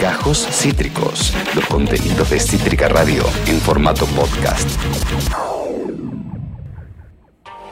Gajos Cítricos, los contenidos de Cítrica Radio en formato podcast.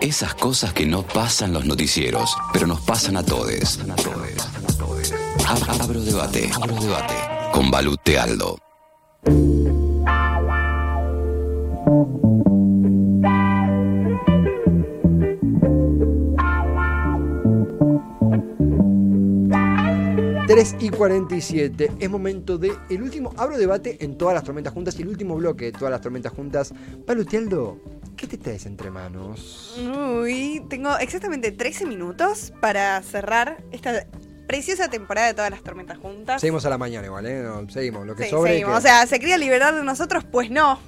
Esas cosas que no pasan los noticieros, pero nos pasan a todos. Abro debate, abro debate con Balute Aldo. Y 47. Es momento de el último. Abro debate en todas las tormentas juntas y el último bloque de todas las tormentas juntas. Palutialdo, ¿qué te traes entre manos? Uy, tengo exactamente 13 minutos para cerrar esta preciosa temporada de todas las tormentas juntas. Seguimos a la mañana igual, ¿eh? seguimos, lo que sobre. Seguimos. O sea, ¿se quería liberar de nosotros? Pues no.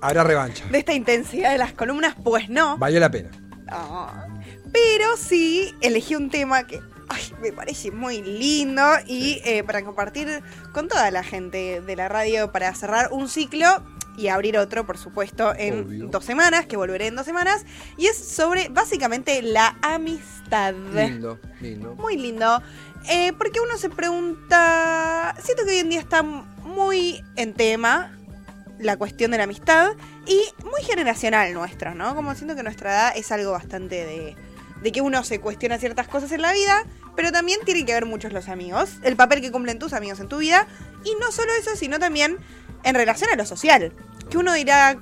Habrá revancha. De esta intensidad de las columnas, pues no. Vale la pena. Ah. pero sí elegí un tema que me parece muy lindo y eh, para compartir con toda la gente de la radio para cerrar un ciclo y abrir otro, por supuesto, en dos semanas, que volveré en dos semanas. Y es sobre básicamente la amistad. Lindo, lindo. Muy lindo. Eh, porque uno se pregunta, siento que hoy en día está muy en tema la cuestión de la amistad y muy generacional nuestro, ¿no? Como siento que nuestra edad es algo bastante de, de que uno se cuestiona ciertas cosas en la vida pero también tienen que ver muchos los amigos, el papel que cumplen tus amigos en tu vida, y no solo eso, sino también en relación a lo social. Que uno dirá,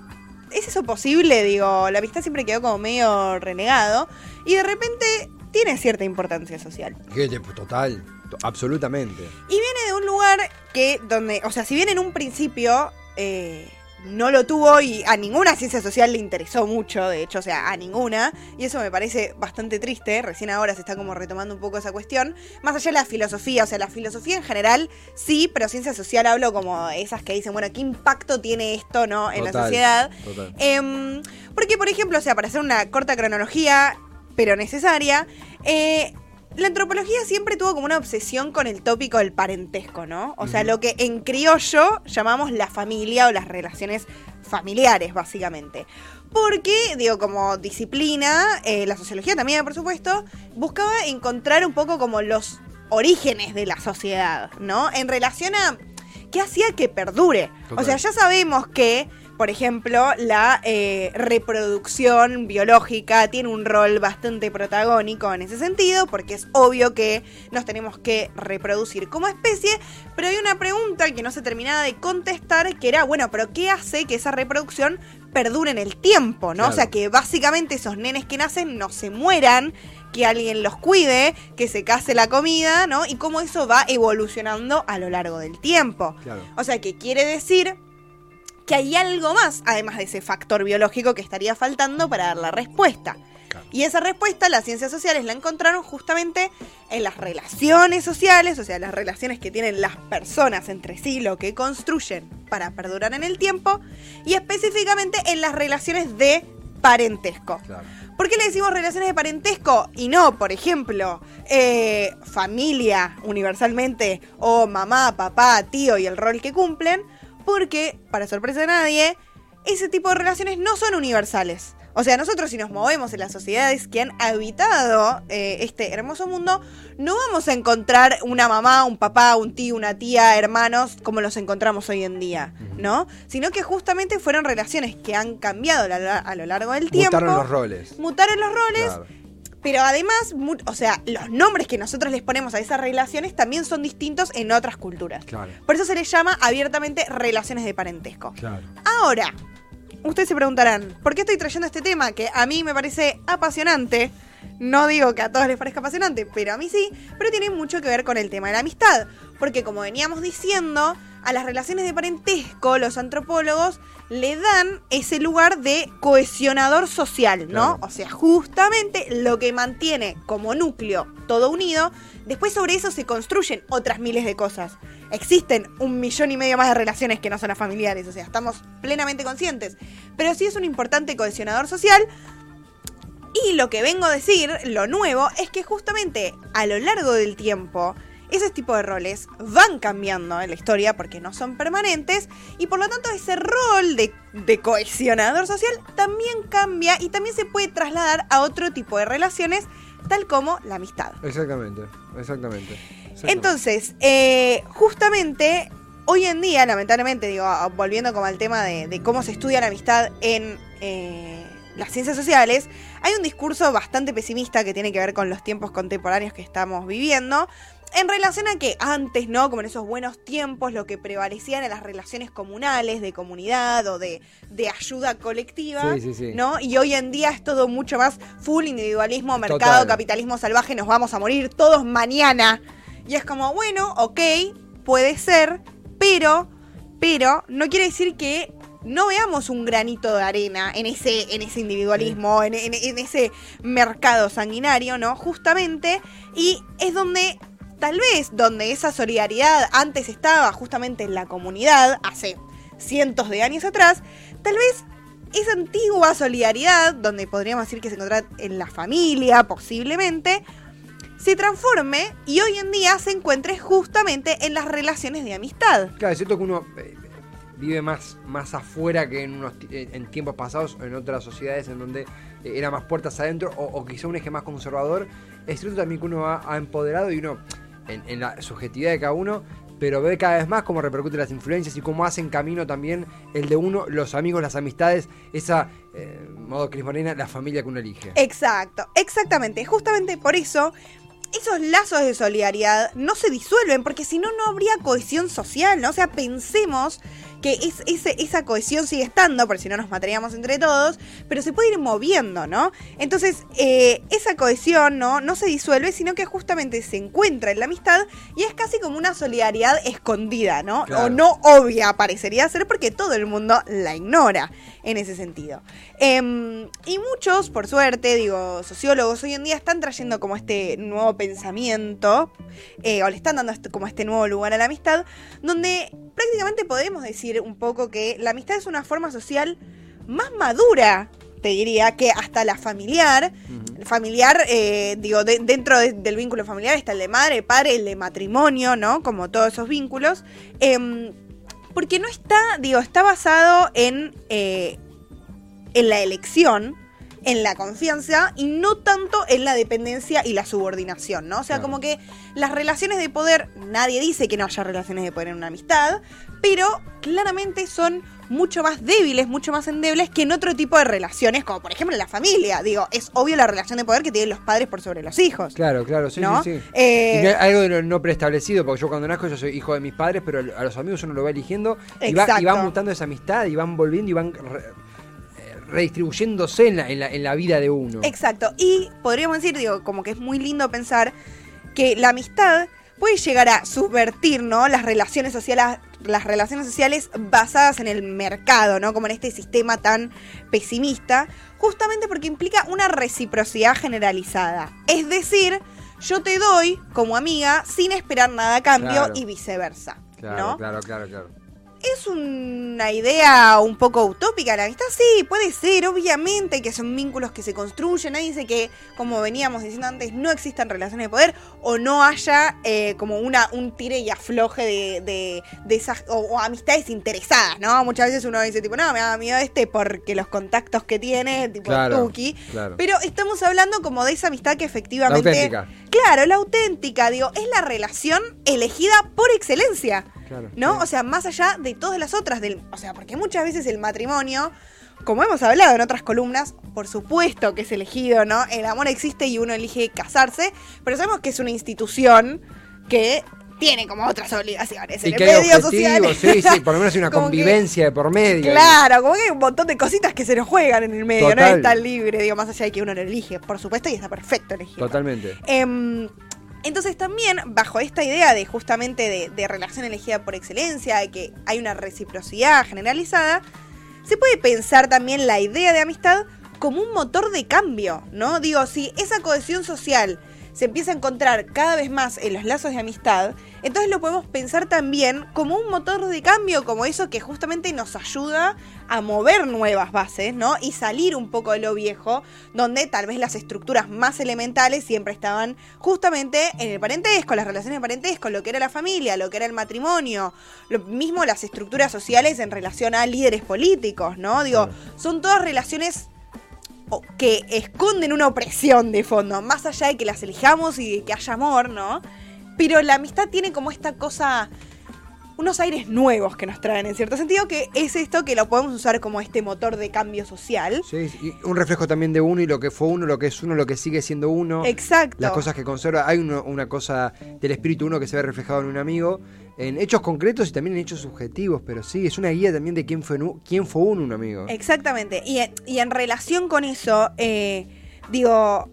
¿es eso posible? Digo, la amistad siempre quedó como medio renegado, y de repente tiene cierta importancia social. Total, absolutamente. Y viene de un lugar que, donde, o sea, si bien en un principio... Eh, no lo tuvo y a ninguna ciencia social le interesó mucho, de hecho, o sea, a ninguna. Y eso me parece bastante triste. Recién ahora se está como retomando un poco esa cuestión. Más allá de la filosofía, o sea, la filosofía en general sí, pero ciencia social hablo como esas que dicen, bueno, ¿qué impacto tiene esto, no, en la sociedad? Em, porque, por ejemplo, o sea, para hacer una corta cronología, pero necesaria, eh, la antropología siempre tuvo como una obsesión con el tópico del parentesco, ¿no? O sea, lo que en criollo llamamos la familia o las relaciones familiares, básicamente. Porque, digo, como disciplina, eh, la sociología también, por supuesto, buscaba encontrar un poco como los orígenes de la sociedad, ¿no? En relación a qué hacía que perdure. O sea, ya sabemos que por ejemplo, la eh, reproducción biológica tiene un rol bastante protagónico en ese sentido, porque es obvio que nos tenemos que reproducir como especie, pero hay una pregunta que no se terminaba de contestar, que era, bueno, pero ¿qué hace que esa reproducción perdure en el tiempo, ¿no? O sea, que básicamente esos nenes que nacen no se mueran, que alguien los cuide, que se case la comida, ¿no? Y cómo eso va evolucionando a lo largo del tiempo. O sea, que quiere decir que hay algo más, además de ese factor biológico que estaría faltando para dar la respuesta. Y esa respuesta las ciencias sociales la encontraron justamente en las relaciones sociales, o sea, las relaciones que tienen las personas entre sí, lo que construyen para perdurar en el tiempo, y específicamente en las relaciones de parentesco. ¿Por qué le decimos relaciones de parentesco y no, por ejemplo, eh, familia universalmente o mamá, papá, tío y el rol que cumplen? Porque, para sorpresa de nadie, ese tipo de relaciones no son universales. O sea, nosotros si nos movemos en las sociedades que han habitado eh, este hermoso mundo, no vamos a encontrar una mamá, un papá, un tío, una tía, hermanos, como los encontramos hoy en día, ¿no? Sino que justamente fueron relaciones que han cambiado a lo largo del tiempo. Mutaron los roles. Mutaron los roles. Pero además, o sea, los nombres que nosotros les ponemos a esas relaciones también son distintos en otras culturas. Por eso se les llama abiertamente relaciones de parentesco. Ahora, ustedes se preguntarán, ¿por qué estoy trayendo este tema que a mí me parece apasionante? No digo que a todos les parezca apasionante, pero a mí sí, pero tiene mucho que ver con el tema de la amistad. Porque como veníamos diciendo, a las relaciones de parentesco, los antropólogos le dan ese lugar de cohesionador social, ¿no? O sea, justamente lo que mantiene como núcleo todo unido, después sobre eso se construyen otras miles de cosas. Existen un millón y medio más de relaciones que no son las familiares, o sea, estamos plenamente conscientes. Pero sí es un importante cohesionador social. Y lo que vengo a decir, lo nuevo, es que justamente a lo largo del tiempo, ese tipo de roles van cambiando en la historia porque no son permanentes y por lo tanto ese rol de, cohesionador social también cambia y también se puede trasladar a otro tipo de relaciones tal como la amistad. Exactamente, exactamente. Entonces, eh, justamente hoy en día, lamentablemente, digo, a- volviendo como al tema de, de cómo se estudia la amistad en eh, las ciencias sociales, hay un discurso bastante pesimista que tiene que ver con los tiempos contemporáneos que estamos viviendo. En relación a que antes, ¿no? Como en esos buenos tiempos, lo que prevalecían eran las relaciones comunales, de comunidad o de, de ayuda colectiva. Sí, sí, sí. ¿no? Y hoy en día es todo mucho más full individualismo, mercado, Total. capitalismo salvaje, nos vamos a morir todos mañana. Y es como, bueno, ok, puede ser, pero, pero no quiere decir que no veamos un granito de arena en ese, en ese individualismo, en, en- en ese mercado sanguinario, ¿no? Justamente, y es donde, tal vez, donde esa solidaridad antes estaba justamente en la comunidad, hace cientos de años atrás, tal vez esa antigua solidaridad, donde podríamos decir que se encuentra en la familia, posiblemente, se transforme y hoy en día se encuentre justamente en las relaciones de amistad. Claro, es cierto que uno eh, vive más, más afuera que en, unos, eh, en tiempos pasados o en otras sociedades en donde eh, era más puertas adentro o, o quizá un eje más conservador. Es cierto también que uno ha, empoderado y uno, en, en la subjetividad de cada uno, pero ve cada vez más cómo repercuten las influencias y cómo hacen camino también el de uno, los amigos, las amistades, esa, eh, modo Cris Morena, la familia que uno elige. Exacto, exactamente. Justamente por eso esos lazos de solidaridad no se disuelven, porque si no, no habría cohesión social, ¿no? O sea, pensemos que es, ese- esa cohesión sigue estando, porque si no nos mataríamos entre todos, pero se puede ir moviendo, ¿no? Entonces, eh, esa cohesión, ¿no? No se disuelve, sino que justamente se encuentra en la amistad y es casi como una solidaridad escondida, ¿no? Claro. O no obvia parecería ser porque todo el mundo la ignora en ese sentido. Em, y muchos, por suerte, digo, sociólogos hoy en día están trayendo como este nuevo pensamiento, eh, o le están dando este- como este nuevo lugar a la amistad, donde prácticamente podemos decir un poco que la amistad es una forma social más madura, te diría, que hasta la familiar. Familiar, eh, digo, de- dentro de- del vínculo familiar está el de madre, padre, el de matrimonio, ¿no? Como todos esos vínculos. Em, porque no está, digo, está basado en, eh, en la elección, en la confianza y no tanto en la dependencia y la subordinación, ¿no? O sea, Claro. como que las relaciones de poder, nadie dice que no haya relaciones de poder en una amistad, pero claramente son mucho más débiles, mucho más endebles que en otro tipo de relaciones, como por ejemplo en la familia. Digo, es obvio la relación de poder que tienen los padres por sobre los hijos. Claro, claro, sí, ¿no? sí, sí. Eh, Y algo de lo no preestablecido, porque yo cuando nazco yo soy hijo de mis padres, pero a los amigos uno lo va eligiendo y va, y van mutando esa amistad y van volviendo y van re- redistribuyéndose en la, en, la, en la vida de uno. Exacto. Y podríamos decir, digo, como que es muy lindo pensar que la amistad puede llegar a subvertir, ¿no? Las relaciones sociales, las relaciones sociales basadas en el mercado, ¿no? Como en este sistema tan pesimista, justamente porque implica una reciprocidad generalizada. Es decir, yo te doy como amiga sin esperar nada a cambio Claro. y viceversa. Claro, ¿no? claro, claro, claro. ¿Es una idea un poco utópica la amistad? Sí, puede ser, obviamente que son vínculos que se construyen. Nadie dice que, como veníamos diciendo antes, no existan relaciones de poder o no haya eh, como una un tire y afloje de, de, de esas, o, o amistades interesadas, ¿no? Muchas veces uno dice, tipo, no, me da miedo este porque los contactos que tiene, tipo, Claro, tuki. claro. Pero estamos hablando como de esa amistad que La efectivamente... auténtica. Claro, la auténtica, digo, es la relación elegida por excelencia. Claro, ¿No? sí. O sea, más allá de todas las otras del. O sea, porque muchas veces el matrimonio, como hemos hablado en otras columnas, por supuesto que es elegido, ¿no? El amor existe y uno elige casarse, pero sabemos que es una institución que tiene como otras obligaciones. Y en que el hay medio social. sí, sí, por lo menos hay una que- convivencia de por medio. Claro, como que hay un montón de cositas que se nos juegan en el medio, no es tan libre, digo, más allá de que uno lo elige, por supuesto, y está perfecto elegido. Totalmente. Em, entonces también, bajo esta idea de justamente de, de relación elegida por excelencia, de que hay una reciprocidad generalizada, se puede pensar también la idea de amistad como un motor de cambio, ¿no? Digo, si esa cohesión social se empieza a encontrar cada vez más en los lazos de amistad, entonces lo podemos pensar también como un motor de cambio, como eso que justamente nos ayuda a mover nuevas bases, ¿no? Y salir un poco de lo viejo, donde tal vez las estructuras más elementales siempre estaban justamente en el parentesco, las relaciones de parentesco, lo que era la familia, lo que era el matrimonio, lo mismo las estructuras sociales en relación a líderes políticos, ¿no? Digo, son todas relaciones que esconden una opresión de fondo, más allá de que las elijamos y de que haya amor, ¿no? pero la amistad tiene como esta cosa, unos aires nuevos que nos traen en cierto sentido, que es esto que lo podemos usar como este motor de cambio social. Sí, y un reflejo también de uno y lo que fue uno, lo que es uno, lo que sigue siendo uno. Exacto. Las cosas que conserva. Hay uno- una cosa del espíritu uno que se ve reflejado en un amigo, en hechos concretos y también en hechos subjetivos, pero sí, es una guía también de quién fue, quién fue uno un amigo. Exactamente. Y, y en relación con eso, eh, digo,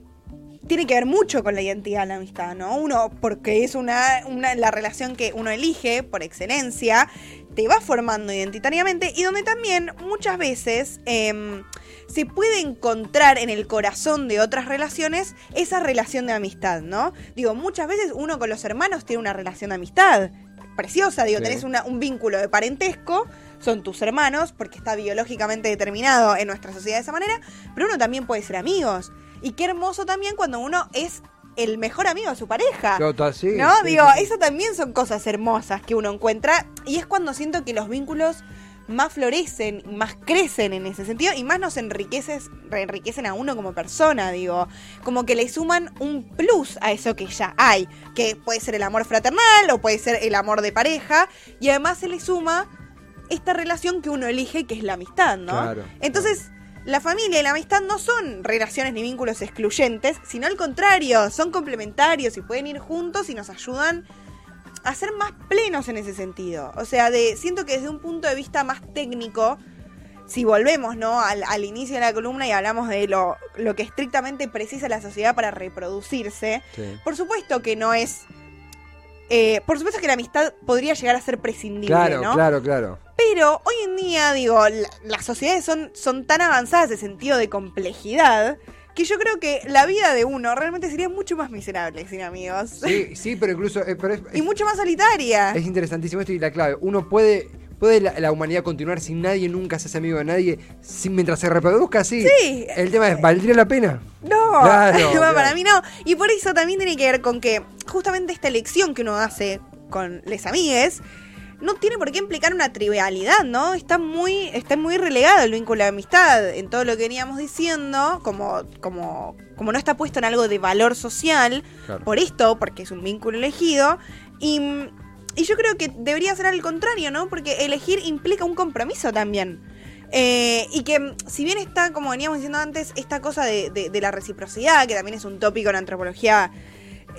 tiene que ver mucho con la identidad de la amistad, ¿no? Uno, porque es una, una la relación que uno elige por excelencia, te va formando identitariamente y donde también muchas veces em, se puede encontrar en el corazón de otras relaciones esa relación de amistad, ¿no? Digo, muchas veces uno con los hermanos tiene una relación de amistad preciosa, digo, Sí. tenés una- un vínculo de parentesco, son tus hermanos, porque está biológicamente determinado en nuestra sociedad de esa manera, pero uno también puede ser amigos. Y qué hermoso también cuando uno es el mejor amigo de su pareja. Total, sí, ¿No? sí, Digo, eso también son cosas hermosas que uno encuentra y es cuando siento que los vínculos más florecen, más crecen en ese sentido y más nos enriqueces, enriquecen a uno como persona, digo, como que le suman un plus a eso que ya hay, que puede ser el amor fraternal o puede ser el amor de pareja y además se le suma esta relación que uno elige que es la amistad, ¿no? Claro, Entonces, la familia y la amistad no son relaciones ni vínculos excluyentes, sino al contrario, son complementarios y pueden ir juntos y nos ayudan a ser más plenos en ese sentido. O sea, de siento que desde un punto de vista más técnico, si volvemos ¿no? al, al inicio de la columna y hablamos de lo, lo que estrictamente precisa la sociedad para reproducirse, Sí. por supuesto que no es... eh, por supuesto que la amistad podría llegar a ser prescindible, Claro, ¿no? claro, claro. Pero hoy en día, digo, la- las sociedades son, son tan avanzadas de sentido de complejidad que yo creo que la vida de uno realmente sería mucho más miserable sin amigos. Sí, sí, pero incluso eh, pero es, y mucho más solitaria. es interesantísimo esto y la clave. Uno puede, puede la, la humanidad continuar sin nadie, nunca se hace amigo de nadie, sin, mientras se reproduzca, sí. Sí. El tema es, ¿valdría la pena? No, Claro, para claro. mí no. Y por eso también tiene que ver con que justamente esta elección que uno hace con les amigues no tiene por qué implicar una trivialidad, ¿no? Está muy, está muy relegado el vínculo de amistad en todo lo que veníamos diciendo, como, como, como no está puesto en algo de valor social, Claro. por esto, porque es un vínculo elegido. Y, y yo creo que debería ser al contrario, ¿no? Porque elegir implica un compromiso también. Eh, y que si bien está, como veníamos diciendo antes, esta cosa de, de- de la reciprocidad, que también es un tópico en antropología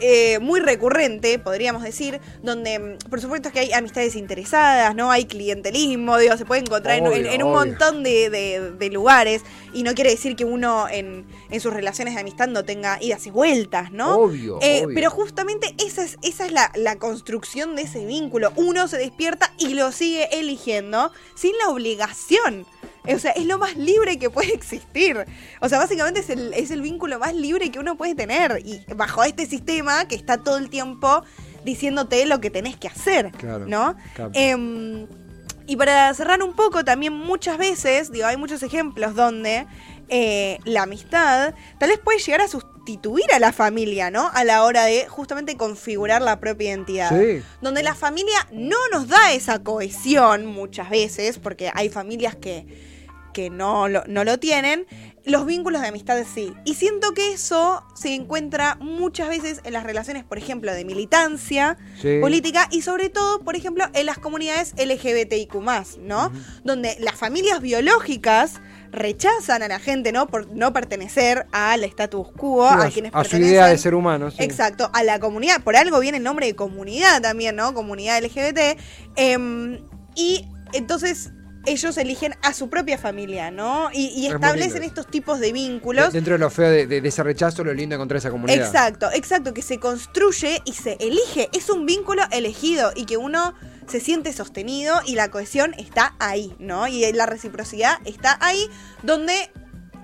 eh, muy recurrente, podríamos decir, donde mm, por supuesto es que hay amistades interesadas, ¿no? Hay clientelismo, digo, se puede encontrar en- en, Obvio, en un montón de, de- de lugares, y no quiere decir que uno en, en sus relaciones de amistad no tenga idas y vueltas, ¿no? Obvio, Eh, obvio. Pero justamente esa es, esa es la, la construcción de ese vínculo. Uno se despierta y lo sigue eligiendo sin la obligación. O sea, es lo más libre que puede existir. O sea, básicamente es el, es el vínculo más libre que uno puede tener. Y bajo este sistema que está todo el tiempo diciéndote lo que tenés que hacer. Claro, ¿No? claro. Em, y para cerrar un poco, también muchas veces, digo, hay muchos ejemplos donde eh, la amistad tal vez puede llegar a sustituir a la familia, ¿no? A la hora de justamente configurar la propia identidad. Sí. Donde la familia no nos da esa cohesión muchas veces, porque hay familias que, que no, lo, no lo tienen, los vínculos de amistad sí. Y siento que eso se encuentra muchas veces en las relaciones, por ejemplo, de militancia Sí. política y sobre todo, por ejemplo, en las comunidades LGBTIQ, ¿no? Donde las familias biológicas rechazan a la gente, ¿no? Por no pertenecer al status quo, Sí, a, a, quienes a su idea de ser humano. sí. Exacto, a la comunidad. Por algo viene el nombre de comunidad también, ¿no? Comunidad LGBT. Em, y entonces ellos eligen a su propia familia, ¿no? Y, y establecen estos tipos de vínculos. Dentro de lo feo de, de- de ese rechazo, lo lindo de encontrar esa comunidad. Exacto, exacto, que se construye y se elige. Es un vínculo elegido y que uno se siente sostenido y la cohesión está ahí, ¿no? Y la reciprocidad está ahí donde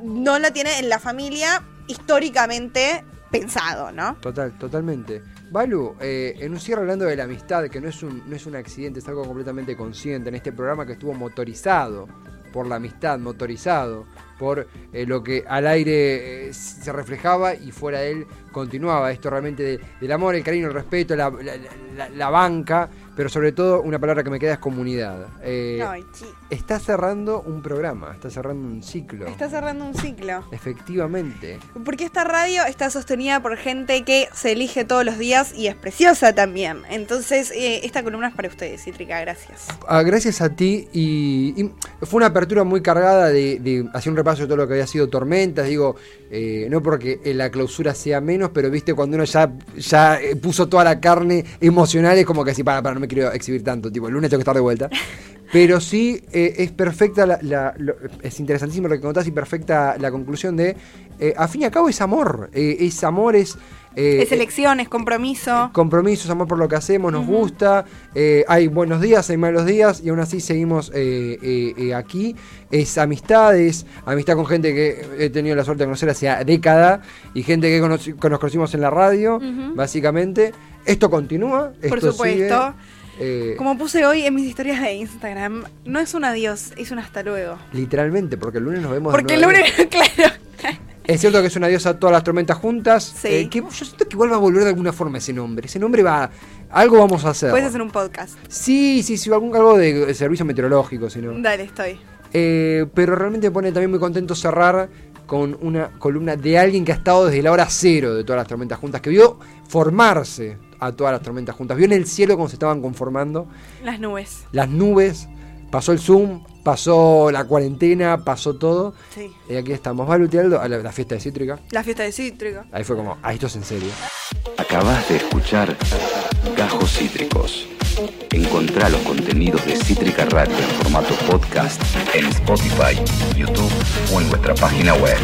no la tiene en la familia históricamente pensado, ¿no? Total, totalmente. Balu, eh, en un cierre hablando de la amistad, que no es, un, no es un accidente, es algo completamente consciente en este programa que estuvo motorizado por la amistad, motorizado por eh, lo que al aire eh, se reflejaba y fuera de él continuaba. Esto realmente de- del amor, el cariño, el respeto, la, la- la- la banca, pero sobre todo una palabra que me queda es comunidad. Eh, Ay, sí. está cerrando un programa, está cerrando un ciclo. Está cerrando un ciclo. Efectivamente. Porque esta radio está sostenida por gente que se elige todos los días y es preciosa también. Entonces, eh, esta columna es para ustedes, Cítrica, gracias. Ah, gracias a ti y, y fue una apertura muy cargada de, de hacer un repaso de todo lo que había sido tormentas, digo, eh, no porque la clausura sea menos, pero viste cuando uno ya, ya eh, puso toda la carne emocional es como que así, para, para, no me quiero exhibir tanto, tipo, el lunes tengo que estar de vuelta. Pero sí eh, es perfecta, la, la- lo- es interesantísimo lo que contás y perfecta la conclusión de, eh, a fin y a cabo es amor, eh, es amor, es... es elección, es compromiso. compromisos, amor por lo que hacemos, nos gusta, hay buenos días, hay malos días y aún así seguimos eh, eh, eh, aquí. Es amistades, amistad con gente que he tenido la suerte de conocer hace década y gente que, nos conocimos en la radio, Ujú. básicamente. Esto continúa, Por esto supuesto. sigue, eh, Como puse hoy en mis historias de Instagram, no es un adiós, es un hasta luego. literalmente, porque el lunes nos vemos. de Porque el lunes, claro. Es cierto que es un adiós a todas las tormentas juntas. Sí. eh, que yo siento que igual va a volver de alguna forma ese nombre. Ese nombre va. Algo vamos a hacer. Puedes hacer un podcast. Sí, sí, sí, algún, algo de servicio meteorológico, si no. Dale, estoy. Eh, pero realmente me pone también muy contento cerrar con una columna de alguien que ha estado desde la hora cero de todas las tormentas juntas, que vio formarse a todas las tormentas juntas, vio en el cielo cómo se estaban conformando Las nubes. las nubes, pasó el Zoom, pasó la cuarentena, pasó todo. Sí. Y aquí estamos, va Aldo, a la, la fiesta de Cítrica. La fiesta de Cítrica. Ahí fue como, ah, esto es en serio. Acabas de escuchar Gajos Cítricos. Encontrá los contenidos de Cítrica Radio en formato podcast en Spotify, YouTube o en nuestra página web.